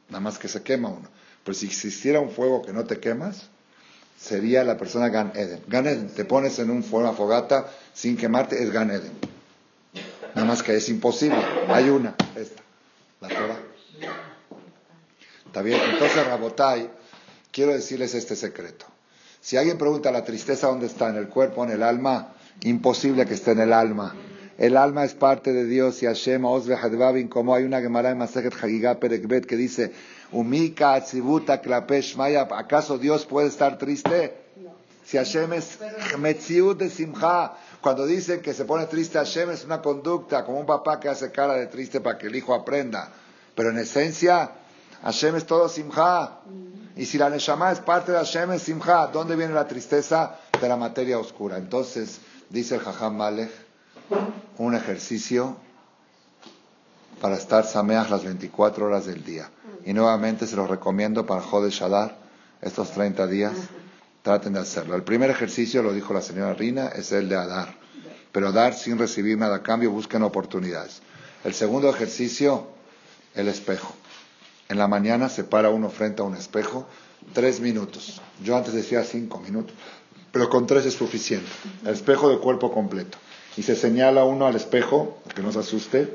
Nada más que se quema uno. Pero si existiera un fuego que no te quemas, sería la persona Gan Eden. Gan Eden, te pones en un fuego, una fogata sin quemarte, es Gan Eden. Nada más que es imposible. Hay una, esta, la Torah. ¿Está bien? Entonces, Rabotai, quiero decirles este secreto. Si alguien pregunta la tristeza dónde está, en el cuerpo, en el alma, imposible que esté en el alma. El alma es parte de Dios y Hashem, Osve Hadvabin, como hay una Gemara en Masejet Hagigah Perekbet que dice, Umika Atzibuta Klapesh Maya, ¿acaso Dios puede estar triste? Si Hashem es Metziut de Simcha, cuando dicen que se pone triste Hashem es una conducta, como un papá que hace cara de triste para que el hijo aprenda. Pero en esencia, Hashem es todo Simcha. Y si la Neshama es parte de Hashem es Simcha, ¿dónde viene la tristeza? De la materia oscura. Entonces, dice el Jajam Malech, un ejercicio para estar sameach las 24 horas del día. Y nuevamente se los recomiendo para Jode Shadar, estos 30 días, traten de hacerlo. El primer ejercicio, lo dijo la señora Rina, es el de dar. Pero dar sin recibir nada a cambio, busquen oportunidades. El segundo ejercicio, el espejo. En la mañana se para uno frente a un espejo, tres minutos. Yo antes decía cinco minutos, pero con tres es suficiente. El espejo de cuerpo completo. Y se señala uno al espejo, que no se asuste,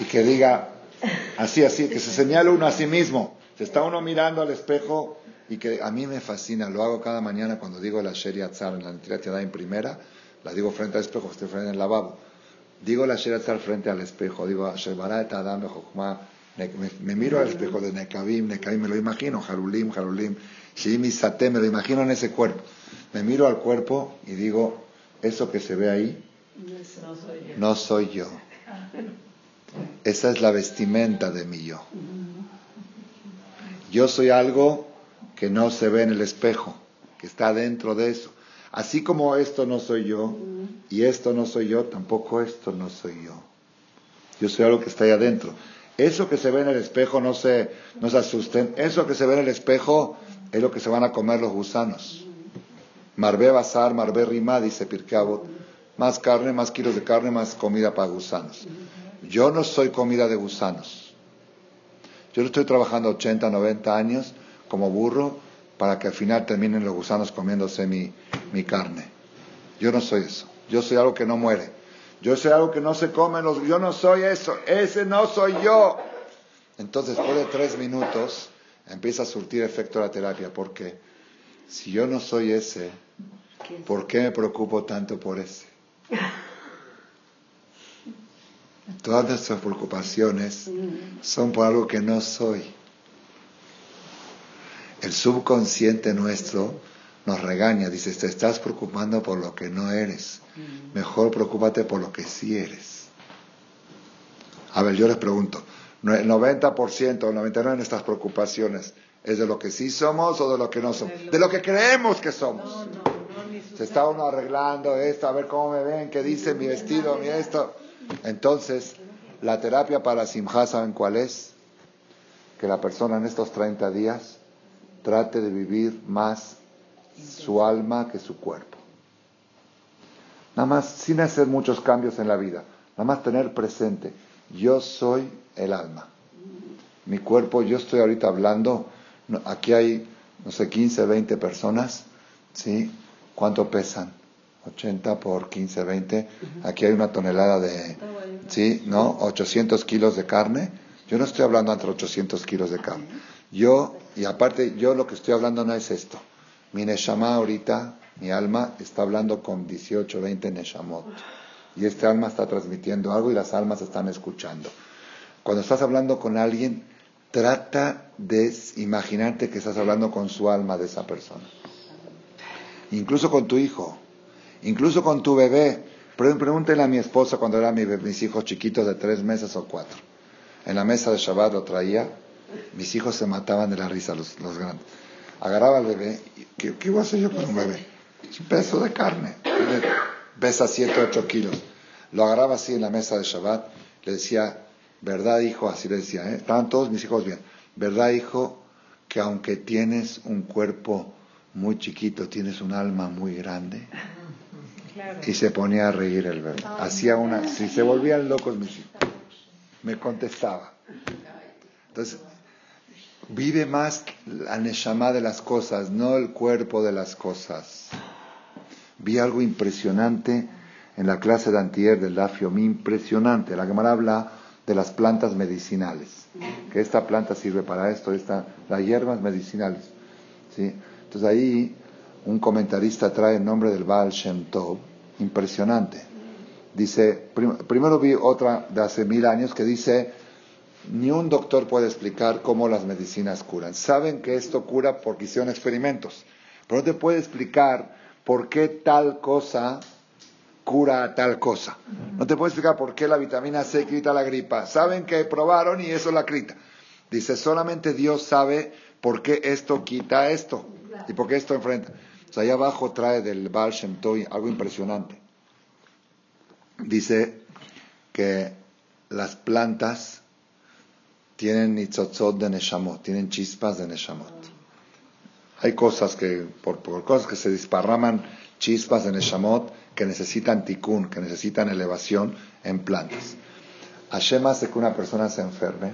y que diga, así, así, que se señale uno a sí mismo. Se está uno mirando al espejo y que a mí me fascina, lo hago cada mañana cuando digo la Sheria Tzar en la Netilat en primera, la digo frente al espejo, estoy frente al lavabo. Digo la Sheria Tzar frente al espejo, digo, Adam me, miro al espejo de Nekavim, Nekavim, me lo imagino, Jarulim, Jarulim, Shimi Saté, me lo imagino en ese cuerpo. Me miro al cuerpo y digo, eso que se ve ahí, no soy yo. Esa es la vestimenta de mi yo. Yo soy algo que no se ve en el espejo, que está dentro de eso. Así como esto no soy yo y esto no soy yo, tampoco esto no soy yo. Yo soy algo que está ahí adentro. Eso que se ve en el espejo, no se, no se asusten, eso que se ve en el espejo es lo que se van a comer los gusanos. Marbe Bazar, Marbe Rima, dice Pirkeabot, más carne, más kilos de carne, más comida para gusanos. Yo no soy comida de gusanos. Yo no estoy trabajando 80, 90 años como burro para que al final terminen los gusanos comiéndose mi, mi carne. Yo no soy eso. Yo soy algo que no muere. Yo soy algo que no se come, yo no soy eso, ese no soy yo. Entonces, después de tres minutos, empieza a surtir efecto la terapia, porque si yo no soy ese, ¿por qué me preocupo tanto por ese? Todas nuestras preocupaciones son por algo que no soy. El subconsciente nuestro nos regaña, dice, te estás preocupando por lo que no eres. Mejor preocúpate por lo que sí eres. A ver, yo les pregunto, ¿el 90% o el 99% de nuestras preocupaciones es de lo que sí somos o de lo que no somos? De lo que creemos que somos. Se está uno arreglando esto, a ver cómo me ven, qué dice mi vestido, mi esto. Entonces, la terapia para Simha, ¿saben cuál es? Que la persona en estos 30 días trate de vivir más su alma que su cuerpo. Nada más, sin hacer muchos cambios en la vida, nada más tener presente, yo soy el alma. Mi cuerpo, yo estoy ahorita hablando, aquí hay, no sé, 15, 20 personas, ¿sí? ¿Cuánto pesan? 80 por 15, 20. Aquí hay una tonelada de, ¿sí? ¿No? 800 kilos de carne. Yo no estoy hablando entre 800 kilos de carne. Yo, y aparte, yo lo que estoy hablando no es esto. Mi Neshama ahorita, mi alma, está hablando con 18, 20 Neshamot. Y este alma está transmitiendo algo y las almas están escuchando. Cuando estás hablando con alguien, trata de imaginarte que estás hablando con su alma de esa persona. Incluso con tu hijo, incluso con tu bebé. Pregúntenle a mi esposa cuando eran mis hijos chiquitos de tres meses o cuatro. En la mesa de Shabbat lo traía, mis hijos se mataban de la risa, los grandes agarraba al bebé, ¿qué, qué voy a hacer yo con un bebé? Un pedazo de carne, pesa 7 o 8 kilos. Lo agarraba así en la mesa de Shabbat, le decía, ¿verdad hijo? Así le decía, ¿eh? estaban todos mis hijos bien, ¿verdad hijo? Que aunque tienes un cuerpo muy chiquito, tienes un alma muy grande. [laughs] Claro. y se ponía a reír el bebé. Hacía una, si se volvían locos mis hijos, me contestaba. Entonces, vive más la neshama de las cosas, no el cuerpo de las cosas. Vi algo impresionante en la clase de antier del Dafiomi, impresionante. La Gemara habla de las plantas medicinales, que esta planta sirve para esto, esta, las hierbas medicinales. ¿sí? Entonces ahí un comentarista trae el nombre del Baal Shem Tov, impresionante. Dice, prim- primero vi otra de hace mil años que dice, ni un doctor puede explicar cómo las medicinas curan. Saben que esto cura porque hicieron experimentos, pero no te puede explicar por qué tal cosa cura a tal cosa. No te puede explicar por qué la vitamina C quita la gripa. Saben que probaron y eso la quita. Dice, solamente Dios sabe por qué esto quita esto y por qué esto enfrenta. O sea, ahí abajo trae del Baal Shem Tov algo impresionante. Dice que las plantas tienen nitzotzot de neshamot, tienen chispas de neshamot. Hay cosas que, por, por cosas que se disparraman chispas de neshamot que necesitan tikkun, que necesitan elevación en plantas. Hashem hace que una persona se enferme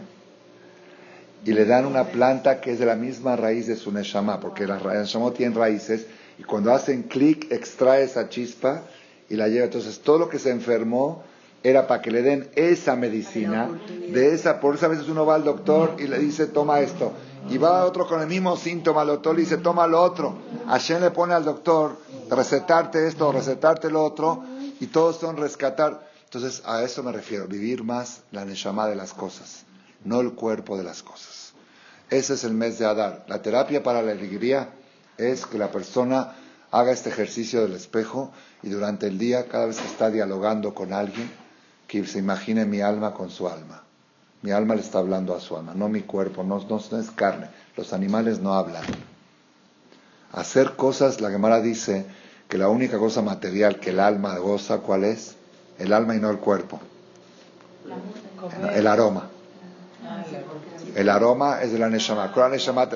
y le dan una planta que es de la misma raíz de su neshama, porque las neshamot tienen raíces y cuando hacen clic extrae esa chispa y la lleva. Entonces todo lo que se enfermó era para que le den esa medicina, de esa, por eso a veces uno va al doctor y le dice toma esto, y va otro con el mismo síntoma al doctor y dice toma lo otro. Hashem le pone al doctor recetarte esto, recetarte lo otro, y todos son rescatar. Entonces a eso me refiero, vivir más la neshama de las cosas, no el cuerpo de las cosas. Ese es el mes de Adar. La terapia para la alegría es que la persona haga este ejercicio del espejo y durante el día, cada vez que está dialogando con alguien, que se imagine mi alma con su alma. Mi alma le está hablando a su alma, no mi cuerpo, no, no- no es carne. Los animales no hablan. Hacer cosas, la Gemara dice que la única cosa material que el alma goza, ¿cuál es? El alma y no el cuerpo. El aroma. El aroma es de la neshama.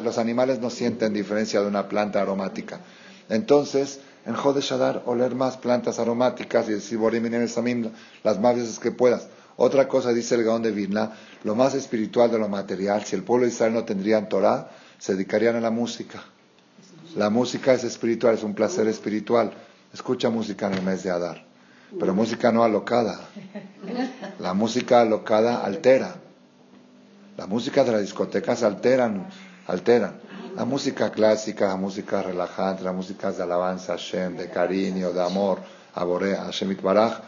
Los animales no sienten diferencia de una planta aromática. Entonces, en Jodesh Adar, oler más plantas aromáticas y decir, las más veces que puedas. Otra cosa, dice el Gaón de Vilna, lo más espiritual de lo material, si el pueblo de Israel no tendrían Torah, se dedicarían a la música. La música es espiritual, es un placer espiritual. Escucha música en el mes de Adar, pero música no alocada. La música alocada altera. La música de las discotecas alteran, alteran. La música clásica, la música relajante, la música de alabanza a de cariño, de amor, a Boré, a Hashem Itbaraj,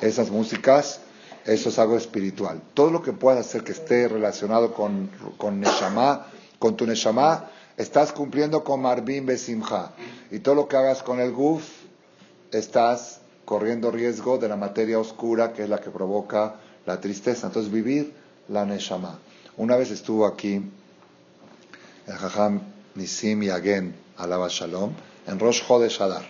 esas músicas, eso es algo espiritual. Todo lo que pueda hacer que esté relacionado con, con Neshama, con tu Neshama, estás cumpliendo con Marbim Besimha. Y todo lo que hagas con el Guf, estás corriendo riesgo de la materia oscura que es la que provoca la tristeza. Entonces, vivir la Neshama. Una vez estuvo aquí el Jajam Nisim Yagen, alaba Shalom, en Rosh Chodesh Adar.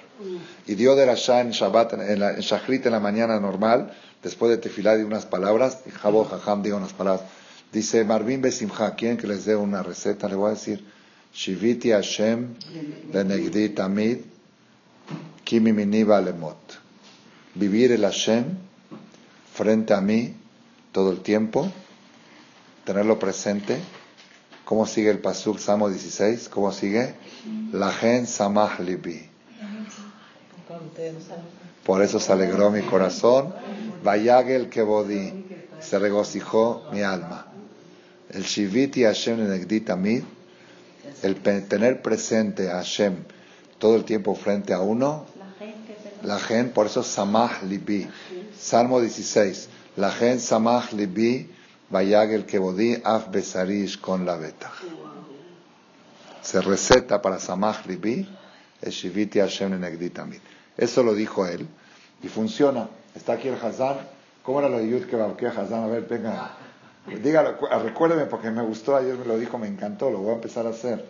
Y dio de Rasha en en, la, en Shachrit en la mañana normal, después de tefilá de unas palabras, y Jabo Jajam diga unas palabras. Dice, Marvin Besimha, ¿quieren que les dé una receta? Le voy a decir, Shiviti Hashem lenegdi tamid ki mimini lemot. Vivir el Hashem frente a mí todo el tiempo, tenerlo presente. ¿Cómo sigue el Pasuk Salmo 16? ¿Cómo sigue? La gen samah libi. Por eso se alegró mi corazón. Vayagel kebodi. Se regocijó mi alma. El Shiviti Hashem Tamid, el tener presente a Hashem todo el tiempo frente a uno, la gen, por eso Samah Libi. Salmo 16. La gen Samah Libi, Vayagel Kebodi, Af Besarish con la beta. Se receta para Samah Libi, el Shiviti Hashem Nenegdi Tamid. Eso lo dijo él y funciona. Está aquí el Hazán. ¿Cómo era lo de Yud? ¿Qué Hazán? A ver, venga. Dígalo, cu- recuérdeme porque me gustó, ayer me lo dijo, me encantó, lo voy a empezar a hacer.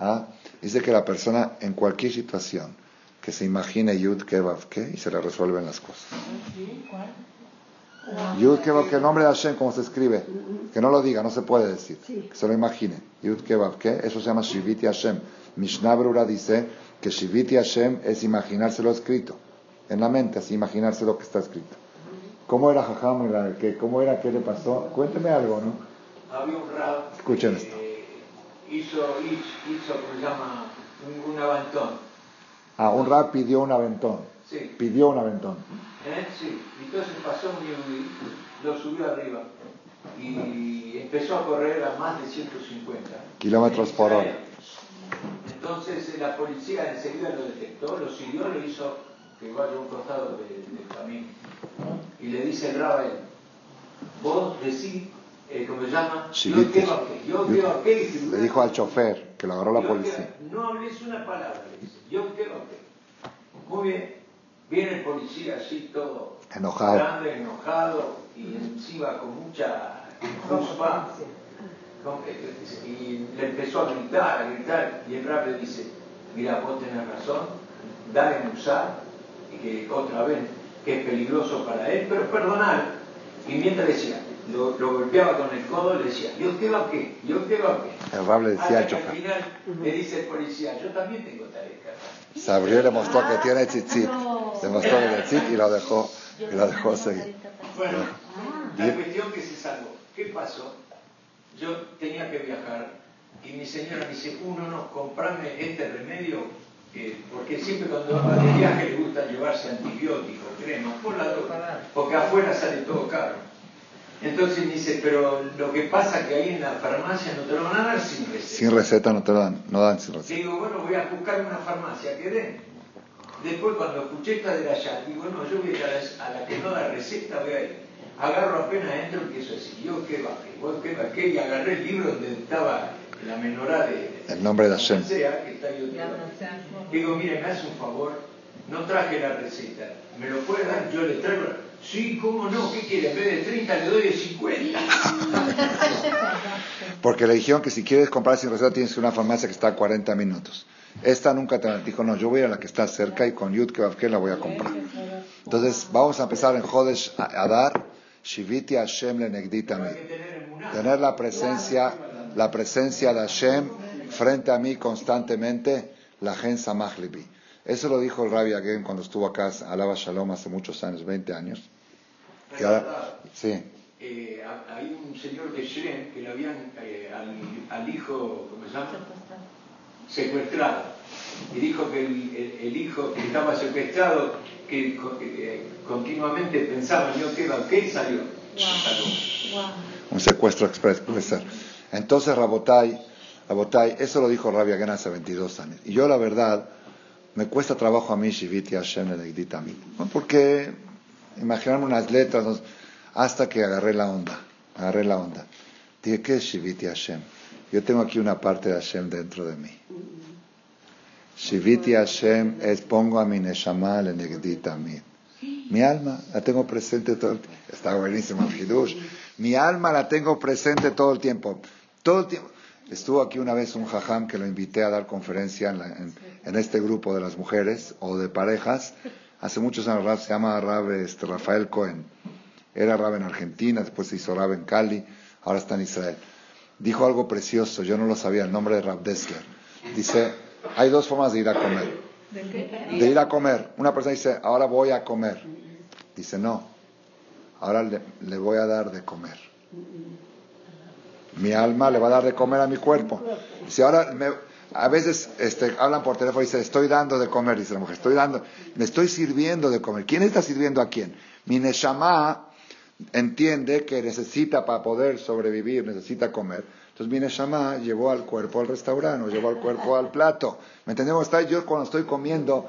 ¿Ah? Dice que la persona en cualquier situación que se imagine Yud Kebab. Y se le resuelven las cosas. Yud Kebab, que el nombre de Hashem, ¿cómo se escribe? Que no lo diga, no se puede decir. Que se lo imagine. Yud Kebab, ¿qué? Eso se llama Shiviti Hashem. Mishnah Brura dice que Shiviti Hashem es imaginárselo escrito. en la mente, así imaginarse lo que está escrito. ¿Cómo era Jajam? ¿Cómo era? ¿Qué le pasó? Cuénteme algo, ¿no? Había un rab Escuchen que esto. hizo, hizo, hizo, ¿cómo se llama? Un, un aventón. Ah, un rap pidió un aventón. Sí. Pidió un aventón. ¿Eh? Sí. Entonces pasó un yehudí, lo subió arriba y empezó a correr a más de 150 Kilómetros por hora. Entonces eh, la policía enseguida lo detectó, lo siguió, lo hizo que vaya a un costado de- del camino. Y le dice el rab a él, vos decís, eh, ¿cómo se llama? Sí, yo quiero que, yo quiero que, dice, Le dijo al chofer que lo agarró la yo policía. no hables una palabra, le dice, yo quiero que. Muy bien, viene el policía así todo Enojado. grande, enojado y encima con mucha. Con- y le empezó a gritar, a gritar, y el rap le dice, mira, vos tenés razón, dale en usar, y que otra vez, que es peligroso para él, pero perdonar. Y mientras decía, lo, lo golpeaba con el codo, le decía, yo te va qué, yo te va qué. El le decía al chofer. final le dice el policía, yo también tengo tareca. Se abrió y le mostró que tiene tzitzit. Le mostró el tzitzit y lo dejó, y lo dejó seguir. Bueno, Y- la cuestión que se salvó. ¿Qué pasó? Yo tenía que viajar y mi señora me dice, uno no, comprame este remedio, eh, porque siempre cuando va de viaje le gusta llevarse antibióticos, crema, por la duda, porque afuera sale todo caro. Entonces me dice, pero lo que pasa que ahí en la farmacia no te lo van a dar sin receta. Sin receta no te lo dan, no dan sin receta. digo, bueno, voy a buscar una farmacia que den. Después cuando escuché esta de allá, digo, no, yo voy a ir a la, a la que no da receta, voy a ir. Agarro apenas entro y empiezo a decir, yo qué bajé, vos qué bajé, y agarré el libro donde estaba la menorá de... El nombre de Hashem. Sea, que está ahí. Digo, mire, me hace un favor, no traje la receta, ¿me lo puede dar? Yo le traigo. Sí, cómo no, ¿qué quiere? En vez de 30 le doy de 50. [laughs] Porque le dijeron que si quieres comprar sin receta tienes que a una farmacia que está a 40 minutos. Esta nunca te dijo, no, yo voy a la que está cerca y con Yud Kevavke la voy a comprar. Entonces, vamos a empezar en Jodesh Adar, Shiviti Hashem Lenegdi Hay Tamid. que tener la presencia, la presencia de Hashem frente a mí constantemente, la gen Samach Libi. Eso lo dijo el Rabbi Agem cuando estuvo acá, alaba Shalom, hace muchos años, 20 años. Y ahora- sí, eh, ha- hay un señor de Shrem que le habían eh, al, al hijo, ¿cómo se llama? Secuestrado. Y dijo que el, el- el hijo que estaba secuestrado, que eh, continuamente pensaba en yo qué qué y salió. Salió. un secuestro express puede ser. Entonces, Rabotai, Rabotai, eso lo dijo Rabbi Agem hace 22 años. Y yo, la verdad, me cuesta trabajo a mí, Shiviti Hashem Lenegdi Tamid. ¿no? Porque imaginarme unas letras, hasta que agarré la onda, agarré la onda. Dije, ¿qué es Shiviti Hashem? Yo tengo aquí una parte de Hashem dentro de mí. Shiviti Hashem es pongo a mi Neshama Lenegdi Tamid. Mi alma la tengo presente todo el tiempo. Está buenísimo el Hidush. Mi alma la tengo presente todo el tiempo. Todo el tiempo. Estuvo aquí una vez un jajam que lo invité a dar conferencia en, la- en- en este grupo de las mujeres o de parejas. Hace muchos años, Rab, se llama Rab, este, Rafael Cohen. Era Rab en Argentina, después se hizo Rab en Cali, ahora está en Israel. Dijo algo precioso, yo no lo sabía, el nombre de Rab Dessler. Dice, hay dos formas de ir a comer de ir a comer. Una persona dice, ahora voy a comer. Dice, no, ahora le, le voy a dar de comer. Mi alma le va a dar de comer a mi cuerpo. Dice, ahora a veces este, hablan por teléfono y dice, estoy dando de comer, dice la mujer, estoy dando, me estoy sirviendo de comer. ¿Quién está sirviendo a quién? Mi Neshama entiende que necesita para poder sobrevivir, necesita comer. Entonces mi Neshama llevó al cuerpo al restaurante, llevó al cuerpo al plato. ¿Me entendemos? Está yo cuando estoy comiendo,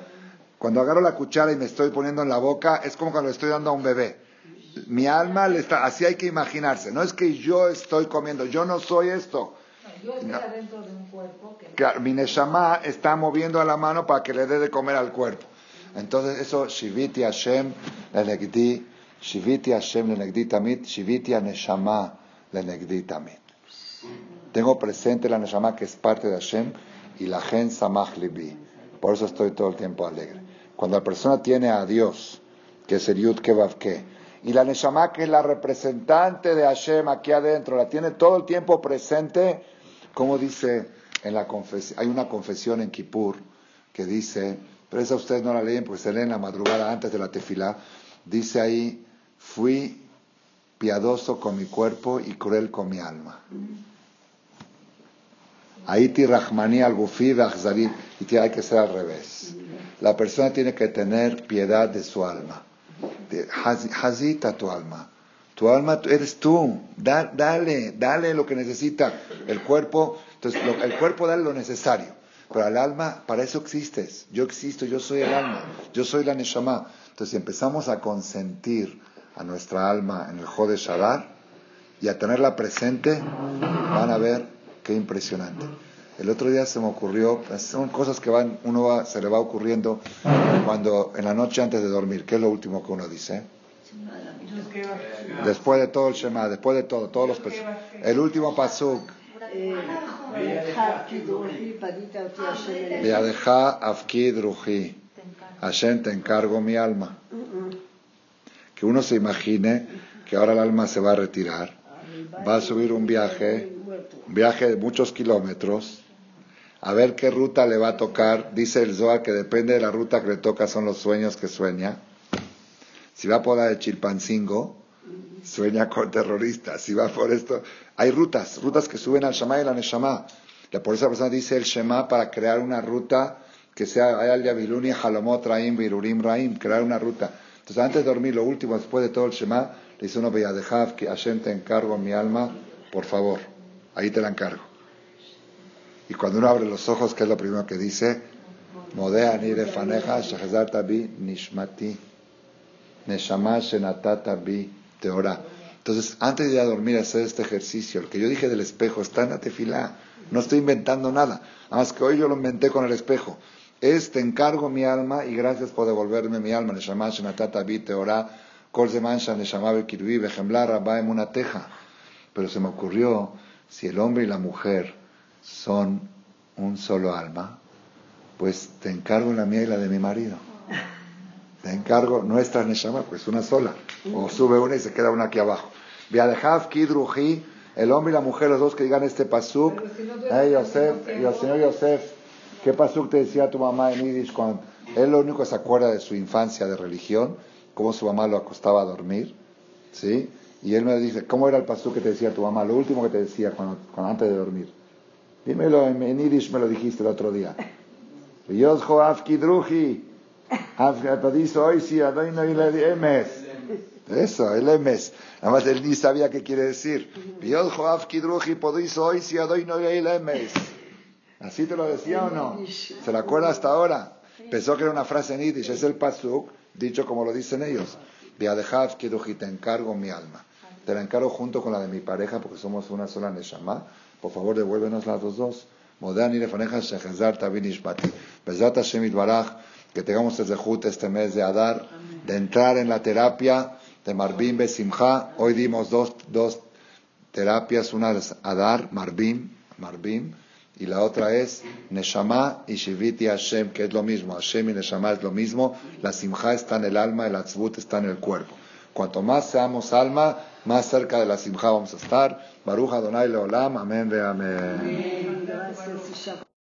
cuando agarro la cuchara y me estoy poniendo en la boca, es como cuando le estoy dando a un bebé. Mi alma le está, así hay que imaginarse. No es que yo estoy comiendo, yo no soy esto. Yo estoy No. adentro de un cuerpo que Claro, mi Neshama está moviendo a la mano para que le dé de comer al cuerpo. Entonces eso, Shiviti Hashem lenegdi, Shiviti Hashem lenegdi tamid, Shiviti Neshama lenegdi tamid. Tengo presente la Neshama que es parte de Hashem y la Gen Samach Libi. Por eso estoy todo el tiempo alegre. Cuando la persona tiene a Dios, que es el Yud Kevavke, y la Neshama que es la representante de Hashem aquí adentro, la tiene todo el tiempo presente, como dice en la confesión, hay una confesión en Kippur que dice, pero esa ustedes no la leen porque se leen en la madrugada antes de la tefilá. Dice ahí, fui piadoso con mi cuerpo y cruel con mi alma. Ahí tirahmani al gufi y hay que ser al revés. La persona tiene que tener piedad de su alma. Hazita tu alma. Tu alma eres tú. dale, dale lo que necesita el cuerpo. Entonces, el cuerpo dale lo necesario. Pero al alma, para eso existes. Yo existo, yo soy el alma. Yo soy la Neshama. Entonces, si empezamos a consentir a nuestra alma en el Jode Shadar y a tenerla presente, van a ver qué impresionante. El otro día se me ocurrió, son cosas que van, uno se le va ocurriendo cuando en la noche antes de dormir, ¿qué es lo último que uno dice? Después de todo el Shema, después de todo, todos los El último pasuk. Viadeja afkid ruji. Hashem te encargo mi alma. Que uno se imagine que ahora el alma se va a retirar, va a subir un viaje, un viaje de muchos kilómetros, a ver qué ruta le va a tocar. Dice el Zohar que depende de la ruta que le toca son los sueños que sueña. Si va por la de Chilpancingo, sueña con terroristas. Si va por esto, hay rutas, rutas que suben al Shema y la Neshama. Por esa persona dice el Shema para crear una ruta que sea al Yabiluni, Halomot, Raim, Virurim, Raim, crear una ruta. Entonces, antes de dormir, lo último, después de todo el Shema, le dice uno, dejar que Hashem te encargo mi alma, por favor, ahí te la encargo. Y cuando uno abre los ojos, ¿qué es lo primero que dice? Modea ni faneja, tabi nishmati. Neshama Shenatata Bi Teorá. Entonces, antes de ir a dormir, hacer este ejercicio, el que yo dije del espejo, está en la tefilá. No estoy inventando nada. Además que hoy yo lo inventé con el espejo. Es, te encargo mi alma y gracias por devolverme mi alma. Neshama Shenatata Bi Teorá. Kol Zemansha Neshama Bekirvi Bejemla Rabba teja. Pero se me ocurrió, si el hombre y la mujer son un solo alma, pues te encargo la mía y la de mi marido. [laughs] Te encargo nuestra Neshama, pues una sola. O sube una y se queda una aquí abajo. Viadejav, Kidruji, el hombre y la mujer, los dos que digan este pasuk. hey, Yosef, señor Yosef, ¿qué pasuk te decía tu mamá en Yiddish cuando él lo único que se acuerda de su infancia de religión, cómo su mamá lo acostaba a dormir? ¿Sí? Y él me dice, ¿cómo era el pasuk que te decía tu mamá? Lo último que te decía cuando, antes de dormir. Dímelo en, Yiddish, me lo dijiste el otro día. Yosef, Kidruji. hoy sí, Eso, el emes. Además él ni sabía qué quiere decir. ¿Así te lo decía o no? ¿Se la acuerda hasta ahora? Pensó que era una frase en Yiddish. Es el pasuk, dicho como lo dicen ellos. te encargo mi alma. Te la encargo junto con la de mi pareja porque somos una sola neshama. Por favor, devuélvenos las dos dos. Modani lefaneja shechazar tabinishbati. Bezat Hashem itbarach que tengamos este Zehut este mes de Adar, de entrar en la terapia de Marbim Besimha. Hoy dimos dos, dos terapias, una es Adar, Marbim, Marbim, y la otra es Neshama y Shiviti Hashem, que es lo mismo. Hashem y Neshama es lo mismo. La Simha está en el alma, el Atzvut está en el cuerpo. Cuanto más seamos alma, más cerca de la Simha vamos a estar. Baruch Adonai Leolam. Amén ve amén.